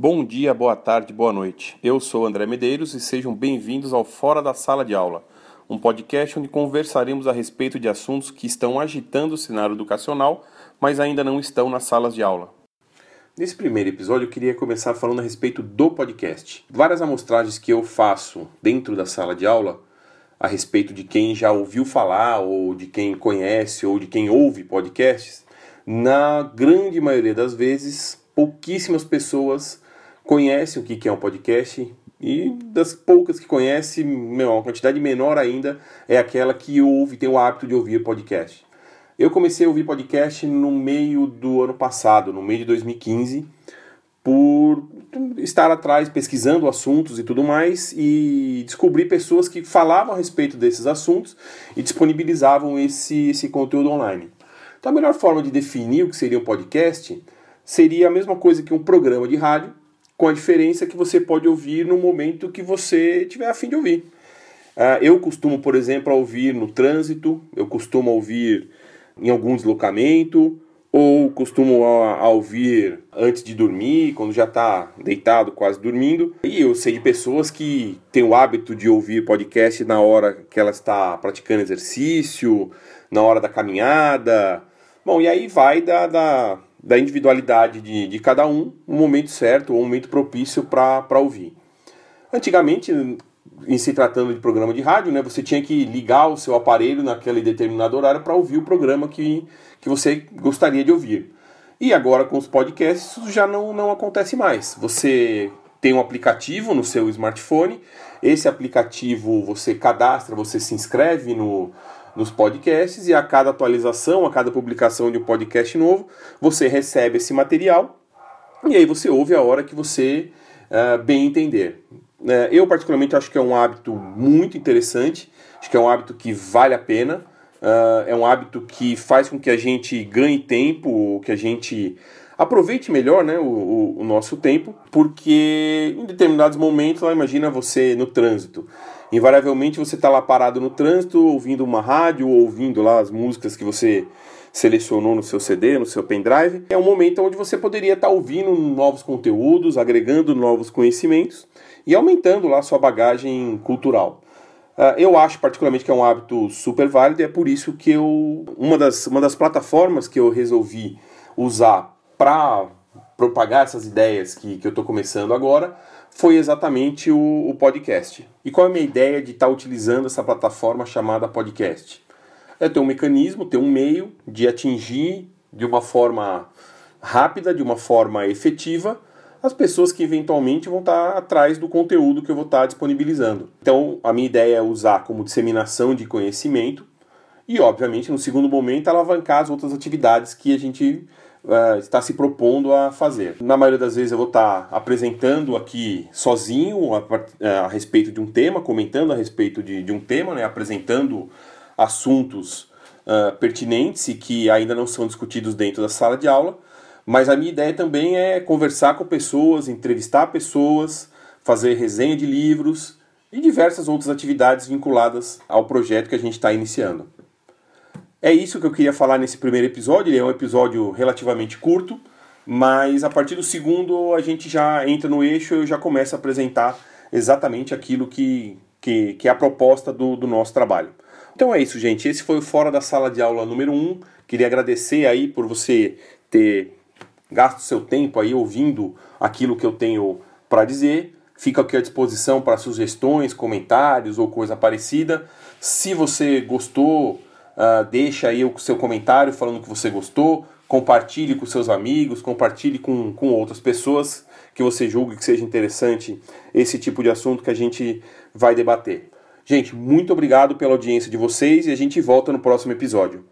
Bom dia, boa tarde, boa noite. Eu sou André Medeiros e sejam bem-vindos ao Fora da Sala de Aula, um podcast onde conversaremos a respeito de assuntos que estão agitando o cenário educacional, mas ainda não estão nas salas de aula. Nesse primeiro episódio, eu queria começar falando a respeito do podcast. Várias amostragens que eu faço dentro da sala de aula a respeito de quem já ouviu falar, ou de quem conhece, ou de quem ouve podcasts, na grande maioria das vezes, pouquíssimas pessoas conhecem o que é um podcast e das poucas que conhecem, uma quantidade menor ainda é aquela que ouve, tem o hábito de ouvir podcast. Eu comecei a ouvir podcast no meio do ano passado, no meio de 2015, por estar atrás pesquisando assuntos e tudo mais e descobri pessoas que falavam a respeito desses assuntos e disponibilizavam esse, esse conteúdo online. Então a melhor forma de definir o que seria um podcast seria a mesma coisa que um programa de rádio, com a diferença que você pode ouvir no momento que você tiver a fim de ouvir. Uh, eu costumo, por exemplo, ouvir no trânsito, eu costumo ouvir em algum deslocamento, ou costumo a, a ouvir antes de dormir, quando já está deitado, quase dormindo. E eu sei de pessoas que têm o hábito de ouvir podcast na hora que ela está praticando exercício, na hora da caminhada. Bom, e aí vai da, da da individualidade de, de cada um, um momento certo ou um momento propício para ouvir. Antigamente, em se tratando de programa de rádio, né, você tinha que ligar o seu aparelho naquele determinado horário para ouvir o programa que, que você gostaria de ouvir. E agora com os podcasts isso já não, não acontece mais. Você tem um aplicativo no seu smartphone, esse aplicativo você cadastra, você se inscreve no, nos podcasts e a cada atualização, a cada publicação de um podcast novo, você recebe esse material e aí você ouve a hora que você uh, bem entender. Uh, eu, particularmente, acho que é um hábito muito interessante, acho que é um hábito que vale a pena, uh, é um hábito que faz com que a gente ganhe tempo, que a gente aproveite melhor né, o, o, o nosso tempo, porque em determinados momentos, lá, imagina você no trânsito invariavelmente você está lá parado no trânsito, ouvindo uma rádio, ouvindo lá as músicas que você selecionou no seu CD, no seu pendrive. É um momento onde você poderia estar tá ouvindo novos conteúdos, agregando novos conhecimentos e aumentando lá sua bagagem cultural. Uh, eu acho particularmente que é um hábito super válido e é por isso que eu uma das, uma das plataformas que eu resolvi usar para propagar essas ideias que, que eu estou começando agora foi exatamente o, o, podcast. E qual é a minha ideia de estar tá utilizando essa plataforma chamada podcast? É ter um mecanismo, ter um meio de atingir de uma forma rápida, de uma forma efetiva, as pessoas que eventualmente vão estar atrás do conteúdo que eu vou estar disponibilizando. Então, a minha ideia é usar como disseminação de conhecimento e, obviamente, no segundo momento, alavancar as outras atividades que a gente uh, está se propondo a fazer. Na maioria das vezes eu vou estar apresentando aqui sozinho a, a, eh, a respeito de um tema, comentando a respeito de, de um tema, né, apresentando assuntos uh, pertinentes e que ainda não são discutidos dentro da sala de aula. Mas a minha ideia também é conversar com pessoas, entrevistar pessoas, fazer resenha de livros e diversas outras atividades vinculadas ao projeto que a gente está iniciando. É isso que eu queria falar nesse primeiro episódio. Ele é um episódio relativamente curto, mas a partir do segundo a gente já entra no eixo e eu já começo a apresentar exatamente aquilo que, que, que é a proposta do, do nosso trabalho. Então é isso, gente. Esse foi o Fora da Sala de Aula número 1. Um. Queria agradecer aí por você ter gasto seu tempo aí ouvindo aquilo que eu tenho para dizer. Fico aqui à disposição para sugestões, comentários ou coisa parecida. Se você gostou, Uh, deixa aí o seu comentário falando que você gostou, compartilhe com seus amigos, compartilhe com, com outras pessoas que você julgue que seja interessante esse tipo de assunto que a gente vai debater. Gente, muito obrigado pela audiência de vocês e a gente volta no próximo episódio.